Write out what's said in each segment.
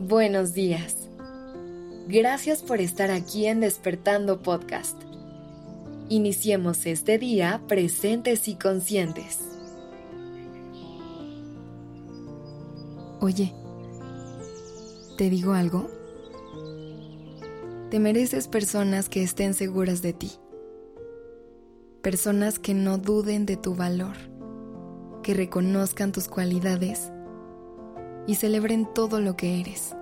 Buenos días. Gracias por estar aquí en Despertando Podcast. Iniciemos este día presentes y conscientes. Oye, ¿te digo algo? Te mereces personas que estén seguras de ti. Personas que no duden de tu valor, que reconozcan tus cualidades y celebren todo lo que eres.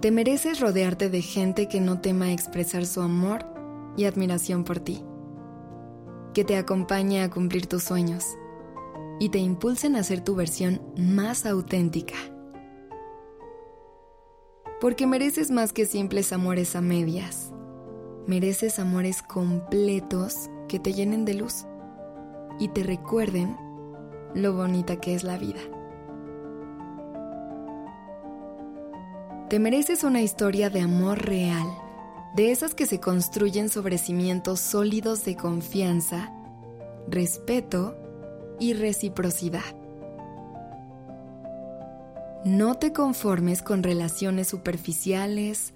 Te mereces rodearte de gente que no tema expresar su amor y admiración por ti, que te acompañe a cumplir tus sueños y te impulsen a ser tu versión más auténtica. Porque mereces más que simples amores a medias. Mereces amores completos que te llenen de luz y te recuerden lo bonita que es la vida. Te mereces una historia de amor real, de esas que se construyen sobre cimientos sólidos de confianza, respeto y reciprocidad. No te conformes con relaciones superficiales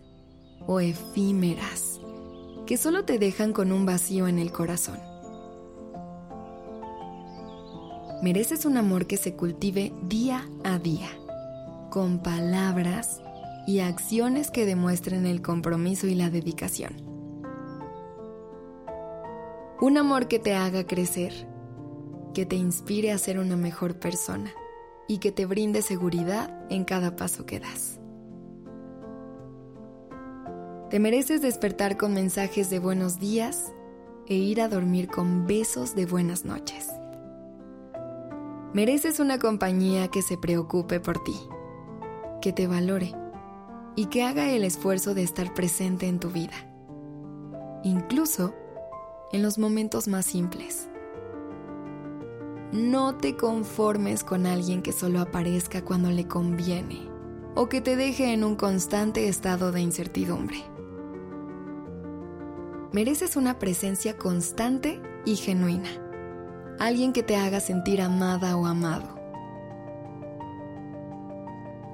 o efímeras que solo te dejan con un vacío en el corazón. Mereces un amor que se cultive día a día, con palabras y acciones que demuestren el compromiso y la dedicación. Un amor que te haga crecer, que te inspire a ser una mejor persona y que te brinde seguridad en cada paso que das. Te mereces despertar con mensajes de buenos días e ir a dormir con besos de buenas noches. Mereces una compañía que se preocupe por ti, que te valore y que haga el esfuerzo de estar presente en tu vida, incluso en los momentos más simples. No te conformes con alguien que solo aparezca cuando le conviene o que te deje en un constante estado de incertidumbre. Mereces una presencia constante y genuina, alguien que te haga sentir amada o amado.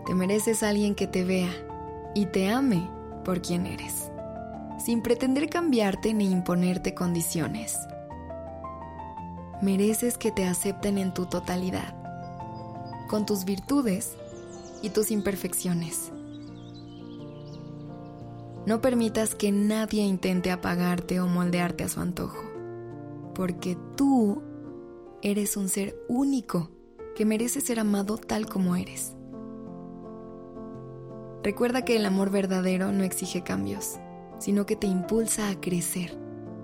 Te mereces alguien que te vea y te ame por quien eres, sin pretender cambiarte ni imponerte condiciones. Mereces que te acepten en tu totalidad, con tus virtudes y tus imperfecciones. No permitas que nadie intente apagarte o moldearte a su antojo, porque tú eres un ser único que merece ser amado tal como eres. Recuerda que el amor verdadero no exige cambios, sino que te impulsa a crecer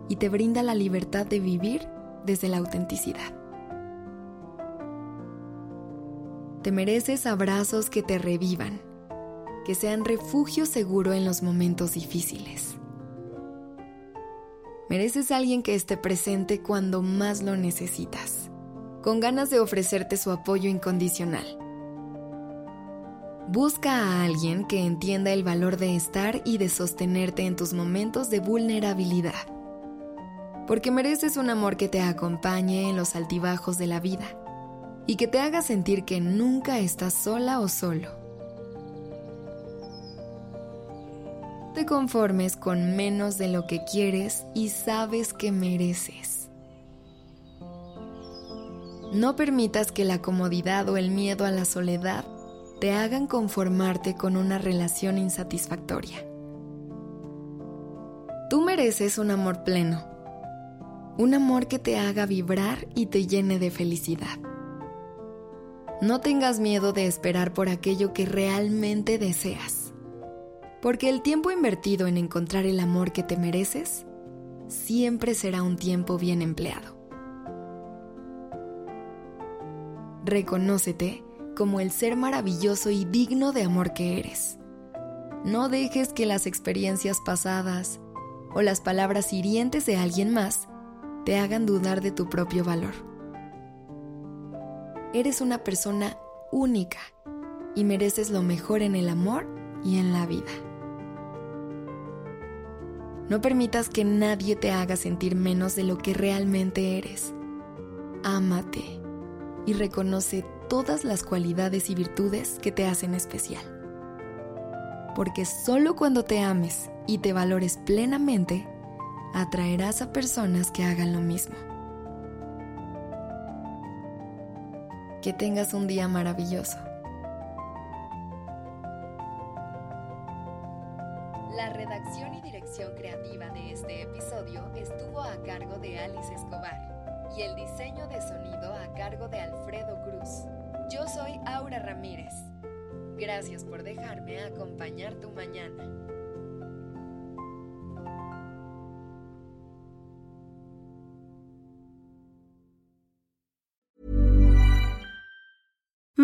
y te brinda la libertad de vivir desde la autenticidad. Te mereces abrazos que te revivan, que sean refugio seguro en los momentos difíciles. Mereces a alguien que esté presente cuando más lo necesitas, con ganas de ofrecerte su apoyo incondicional Busca a alguien que entienda el valor de estar y de sostenerte en tus momentos de vulnerabilidad. Porque mereces un amor que te acompañe en los altibajos de la vida y que te haga sentir que nunca estás sola o solo. Te conformes con menos de lo que quieres y sabes que mereces. No permitas que la comodidad o el miedo a la soledad te hagan conformarte con una relación insatisfactoria. Tú mereces un amor pleno, un amor que te haga vibrar y te llene de felicidad. No tengas miedo de esperar por aquello que realmente deseas, porque el tiempo invertido en encontrar el amor que te mereces siempre será un tiempo bien empleado. Reconócete como el ser maravilloso y digno de amor que eres. No dejes que las experiencias pasadas o las palabras hirientes de alguien más te hagan dudar de tu propio valor. Eres una persona única y mereces lo mejor en el amor y en la vida. No permitas que nadie te haga sentir menos de lo que realmente eres. Ámate y reconoce todas las cualidades y virtudes que te hacen especial. Porque solo cuando te ames y te valores plenamente, atraerás a personas que hagan lo mismo. Que tengas un día maravilloso. La redacción y dirección creativa de este episodio estuvo a cargo de Alice Escobar y el diseño de sonido a cargo de Alfredo Ramírez. Gracias por dejarme acompañar tu mañana.